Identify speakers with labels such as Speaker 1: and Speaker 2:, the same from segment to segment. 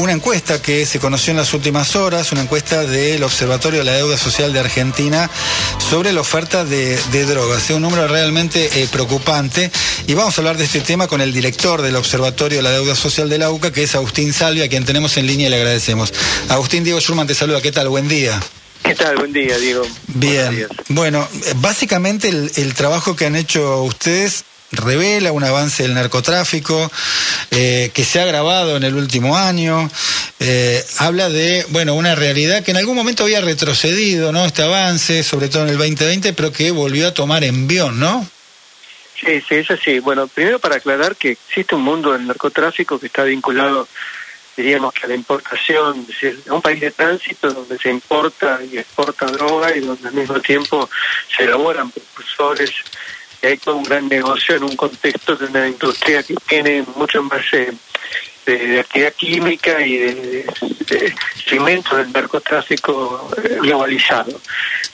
Speaker 1: una encuesta que se conoció en las últimas horas, una encuesta del Observatorio de la Deuda Social de Argentina sobre la oferta de, drogas. Es un número realmente eh, preocupante y vamos a hablar de este tema con el director del Observatorio de la Deuda Social de la UCA, que es Agustín Salvia, a quien tenemos en línea y le agradecemos. Agustín Diego Schurman te saluda, ¿qué tal? Buen día.
Speaker 2: ¿Qué tal? Buen día, Diego.
Speaker 1: Bien. Bueno, básicamente el, trabajo que han hecho ustedes revela un avance del narcotráfico eh, que se ha agravado en el último año. Eh, habla de, bueno, una realidad que en algún momento había retrocedido, ¿no? Este avance, sobre todo en el 2020, pero que volvió a tomar envión, ¿no?
Speaker 2: Sí, sí, es así. Bueno, primero para aclarar que existe un mundo del narcotráfico que está vinculado diríamos que la importación, es un país de tránsito donde se importa y exporta droga y donde al mismo tiempo se elaboran precursores y hay todo un gran negocio en un contexto de una industria que tiene mucho más eh, de, actividad química y de, de, del narcotráfico eh, globalizado.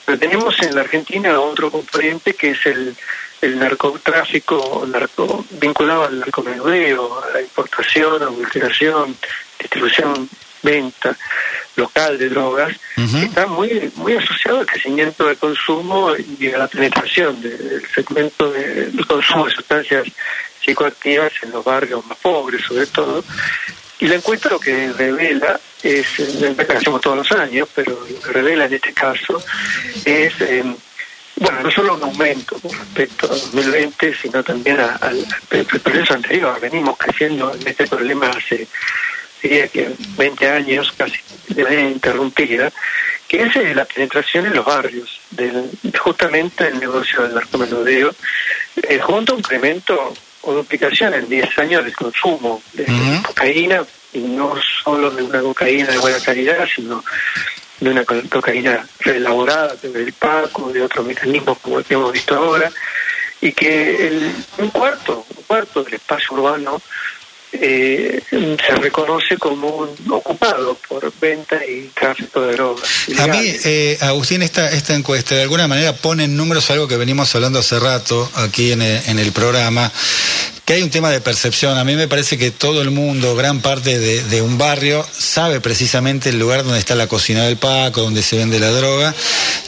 Speaker 2: Pero tenemos en la Argentina otro componente que es el el narcotráfico narco, vinculado al narcomenudeo, a la importación, adulteración, distribución, venta local de drogas, está muy muy asociado al crecimiento del consumo y a la penetración del segmento del consumo de sustancias psicoactivas en los barrios más pobres, sobre todo. Y la encuesta lo que revela es, la que hacemos todos los años, pero lo que revela en este caso es eh, bueno, no solo un aumento con respecto a 2020, sino también al proceso anterior. Venimos creciendo en este problema hace, diría que 20 años, casi de manera interrumpida, que es eh, la penetración en los barrios, del, justamente el negocio del narcomenudeo, eh, junto a un incremento o duplicación en 10 años del consumo de cocaína, y no solo de una cocaína de buena calidad, sino de una cocaína reelaborada del PACO, de otros mecanismos como el que hemos visto ahora, y que el, un cuarto, un cuarto del espacio urbano eh, se reconoce como un ocupado por venta y tráfico de drogas.
Speaker 1: A mí, eh, Agustín, esta, esta encuesta de alguna manera pone en números algo que venimos hablando hace rato aquí en en el programa, que hay un tema de percepción. A mí me parece que todo el mundo, gran parte de, un barrio, sabe precisamente el lugar donde está la cocina del Paco, donde se vende la droga,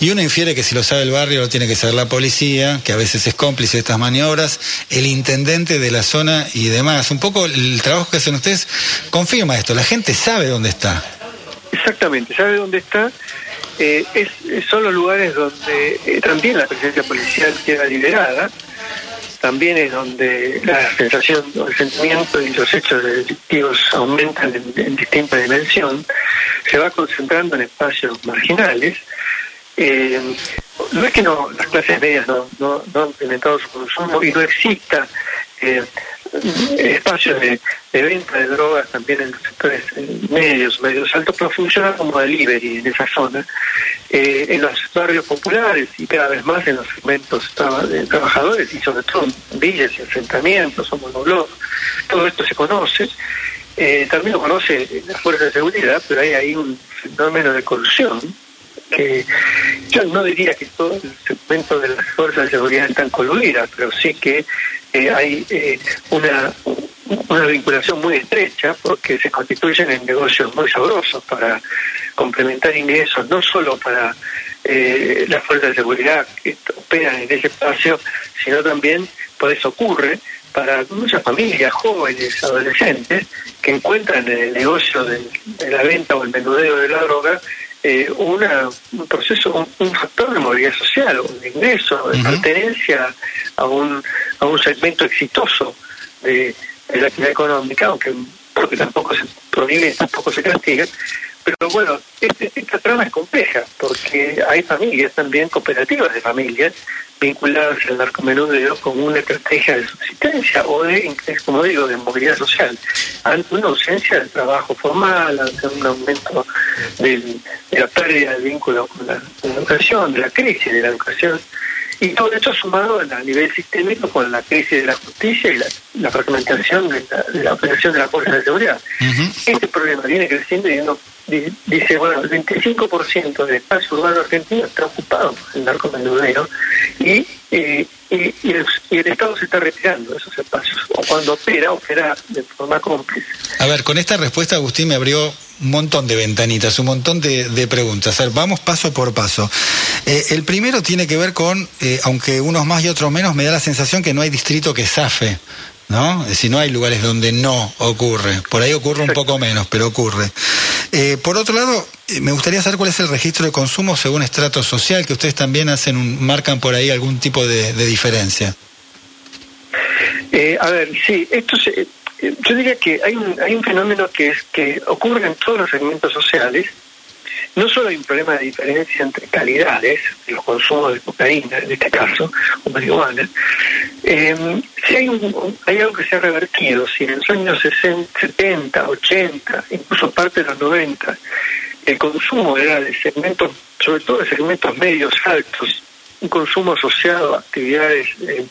Speaker 1: y uno infiere que si lo sabe el barrio lo tiene que saber la policía, que a veces es cómplice de estas maniobras, el intendente de la zona y demás. Un poco el trabajo que hacen ustedes confirma esto, la gente sabe dónde está.
Speaker 2: Exactamente, sabe dónde está. Eh, es, son los lugares donde eh, también la presencia policial queda liberada también es donde la sensación, el sentimiento y los hechos delictivos aumentan en, distinta dimensión, se va concentrando en espacios marginales. Eh, no es que no las clases medias no, no, no han implementado su consumo y no exista eh, espacios de, venta de drogas también en los sectores medios, medios altos, pero funciona como delivery en esa zona, eh, en los barrios populares y cada vez más en los segmentos de trabajadores y sobre todo en villas y asentamientos o monoblogs. Todo esto se conoce. Eh, también lo conoce la fuerza de seguridad, pero hay ahí un fenómeno de corrupción que yo no diría que todo el segmento de las fuerzas de seguridad están coludidas, pero sí que eh, hay eh, una, una vinculación muy estrecha porque se constituyen en negocios muy sabrosos para complementar ingresos, no solo para eh, las fuerzas de seguridad que operan en ese espacio, sino también, por eso ocurre, para muchas familias, jóvenes, adolescentes, que encuentran en el negocio de, la venta o el menudeo de la droga eh, una, un proceso, un, factor de movilidad social, un ingreso, de pertenencia a un, a un segmento exitoso de, la actividad económica, aunque porque tampoco se prohíbe, tampoco se castiga. Pero bueno, este, esta trama es compleja, porque hay familias también, cooperativas de familias, vinculadas al narcomenudeo como una estrategia de subsistencia o de, como digo, de movilidad social, ante una ausencia de trabajo formal, ante un aumento de la pérdida del vínculo con la, educación, de la crisis de la educación. Y todo esto sumado a nivel sistémico con la crisis de la justicia y la, fragmentación de la, operación de la fuerza de seguridad. Este problema viene creciendo y uno dice, bueno, el 25% del espacio urbano argentino está ocupado por el narcomenudeo y, y, y, el, Estado se está retirando de esos espacios, o cuando opera, opera de forma cómplice.
Speaker 1: A ver, con esta respuesta Agustín me abrió un montón de ventanitas, un montón de, preguntas. A ver, vamos paso por paso. Eh, el primero tiene que ver con, eh, aunque unos más y otros menos, me da la sensación que no hay distrito que zafe. ¿No? Es decir, no hay lugares donde no ocurre. Por ahí ocurre un poco menos, pero ocurre. Eh, por otro lado, me gustaría saber cuál es el registro de consumo según estrato social, que ustedes también hacen un, marcan por ahí algún tipo de, diferencia.
Speaker 2: a ver, sí, esto se, yo diría que hay un, hay un fenómeno que es que ocurre en todos los segmentos sociales. No solo hay un problema de diferencia entre calidades, de los consumos de cocaína, en este caso, o marihuana, eh, si hay, un, hay algo que se ha revertido, si en los años 60, 70, 80, incluso parte de los 90, el consumo era de segmentos, sobre todo de segmentos medios altos, un consumo asociado a actividades eh,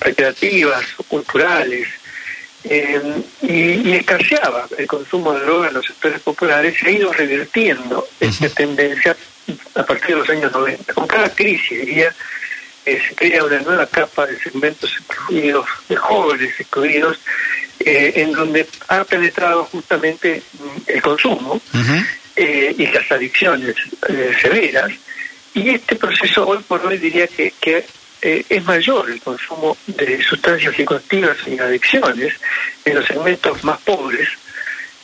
Speaker 2: recreativas culturales, eh, y, escaseaba el consumo de drogas en los sectores populares, se ha ido revirtiendo esta tendencia a partir de los años 90. Con cada crisis, diría, eh, se crea una nueva capa de segmentos excluidos, de jóvenes excluidos, eh, en donde ha penetrado justamente mm, el consumo y las adicciones severas. Y este proceso hoy por hoy diría que, que eh, es mayor el consumo de sustancias psicoactivas y adicciones en los segmentos más pobres,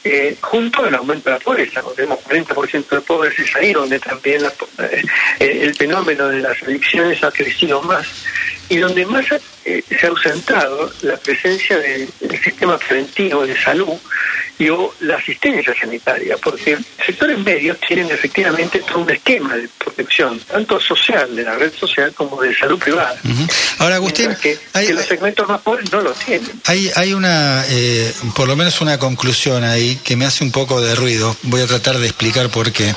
Speaker 2: eh, junto al aumento de la pobreza. Tenemos 40% de pobres, es ahí donde también eh, el fenómeno de las adicciones ha crecido más y donde más se ha ausentado la presencia del sistema preventivo de salud y o la asistencia sanitaria, porque sectores medios tienen efectivamente todo un esquema de protección, tanto social, de la red social, como de salud privada.
Speaker 1: Ahora, Agustín,
Speaker 2: que, los segmentos más pobres no lo tienen.
Speaker 1: Hay, hay una, eh, por lo menos una conclusión ahí que me hace un poco de ruido. Voy a tratar de explicar por qué.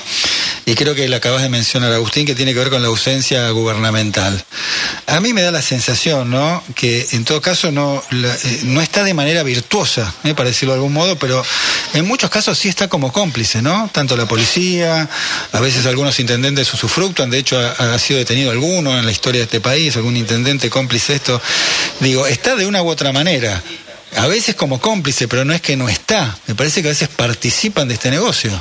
Speaker 1: Y creo que la acabas de mencionar, Agustín, que tiene que ver con la ausencia gubernamental. A mí me da la sensación, ¿no?, que en todo caso no, eh, no está de manera virtuosa, ¿eh? para decirlo de algún modo, pero en muchos casos sí está como cómplice, ¿no? Tanto la policía, a veces algunos intendentes usufructuan, de hecho ha, sido detenido alguno en la historia de este país, algún intendente cómplice esto. Digo, está de una u otra manera. A veces como cómplice, pero no es que no está. Me parece que a veces participan de este negocio.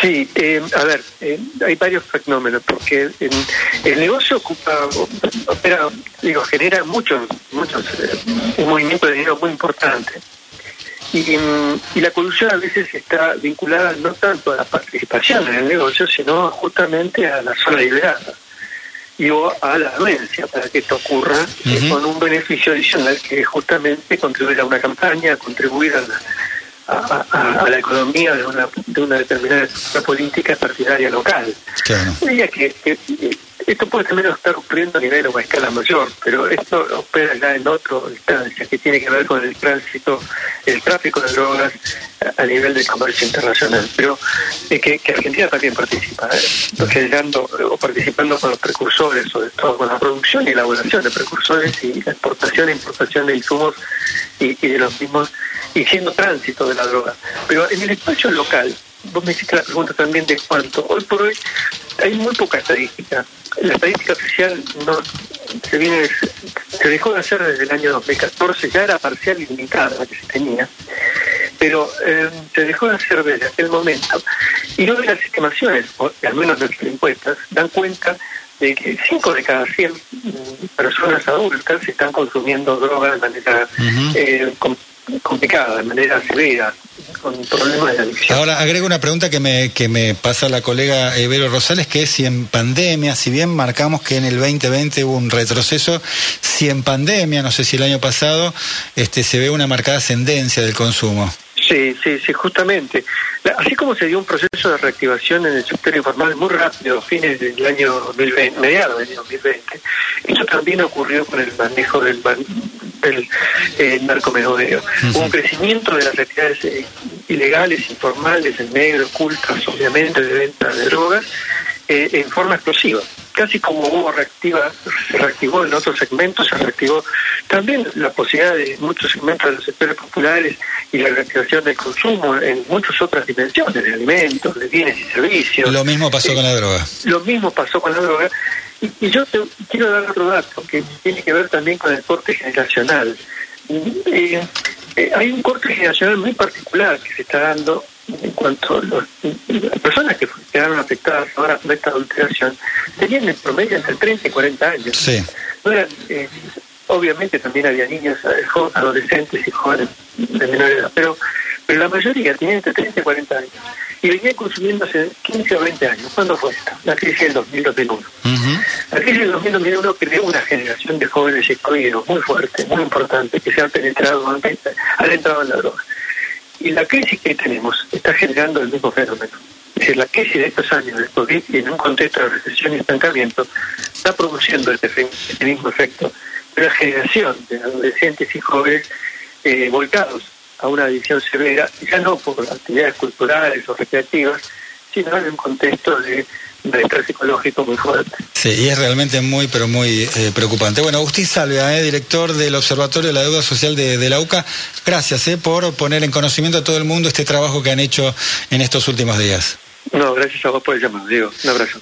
Speaker 2: Sí, eh, a ver, eh, hay varios fenómenos, porque el negocio ocupa, opera, digo, genera muchos, muchos, eh, un movimiento de dinero muy importante. Y, la corrupción a veces está vinculada no tanto a la participación en el negocio, sino justamente a la sola liberada y o a la anuencia para que esto ocurra eh, con un beneficio adicional que es justamente contribuir a una campaña, contribuir a la, a, la economía de una, de una determinada política partidaria local. Claro. que, que esto puede también estar ocurriendo a nivel o a escala mayor, pero esto opera ya en otra instancia que tiene que ver con el tránsito, el tráfico de drogas a nivel del comercio internacional. Pero que, que, Argentina también participa, ¿eh? generando o participando con los precursores, sobre todo con la producción y elaboración de precursores y la exportación e importación de insumos y, y de los mismos, y siendo tránsito de la droga. Pero en el espacio local, vos me hiciste la pregunta también de cuánto. Hoy por hoy hay muy poca estadística. La estadística oficial no se viene se dejó de hacer desde el año 2014 ya era parcial y limitada la que se tenía pero eh, se dejó de hacer desde aquel momento. Y hoy las estimaciones o al menos las encuestas dan cuenta de que 5 de cada 100 personas adultas están consumiendo drogas de manera eh, complicada, de manera severa, con problemas de adicción.
Speaker 1: Ahora agrego una pregunta que me, que me pasa la colega Evero Rosales, que es si en pandemia, si bien marcamos que en el 2020 hubo un retroceso, si en pandemia, no sé si el año pasado, este, se ve una marcada ascendencia del consumo.
Speaker 2: Sí, sí, sí, justamente. Así como se dio un proceso de reactivación en el sector informal muy rápido, a fines del año 2020, mediados del año 2020, eso también ocurrió con el manejo del, del eh, narcomenudeo. Hubo un crecimiento de las actividades eh, ilegales, informales, en negro, ocultas, obviamente, de venta de drogas, eh, en forma explosiva. casi como hubo reactiva, se reactivó en otros segmentos, se reactivó también la posibilidad de muchos segmentos de los sectores populares y la reactivación del consumo en muchas otras dimensiones, de alimentos, de bienes y servicios.
Speaker 1: Lo mismo pasó con la droga.
Speaker 2: Lo mismo pasó con la droga. Y, yo quiero dar otro dato que tiene que ver también con el corte generacional. Eh, eh, hay un corte generacional muy particular que se está dando en cuanto a las personas que quedaron afectadas ahora por esta adulteración, tenían en promedio entre 30 y 40 años.
Speaker 1: Sí.
Speaker 2: Eh, obviamente también había niños, adolescentes y jóvenes de menor edad, pero, pero la mayoría tenían entre 30 y 40 años. Y venían consumiendo hace 15 o 20 años. ¿Cuándo fue esta? La crisis del 2001. La crisis del 2001 creó una generación de jóvenes excluidos muy fuerte, muy importante, que se han penetrado, han, han entrado en la droga. Y la crisis que tenemos está generando el mismo fenómeno. Es decir, la crisis de estos años del COVID, en un contexto de recesión y estancamiento, está produciendo este, este mismo efecto de una generación de adolescentes y jóvenes eh, volcados a una adicción severa, ya no por actividades culturales o recreativas, sino en un contexto de estrés psicológico muy fuerte.
Speaker 1: Sí, y es realmente muy, pero muy eh, preocupante. Bueno, Agustín Salvia, eh, director del Observatorio de la Deuda Social de, de la UCA, gracias eh, por poner en conocimiento a todo el mundo este trabajo que han hecho en estos últimos días.
Speaker 2: No, gracias a vos por el llamado, Diego. Un abrazo.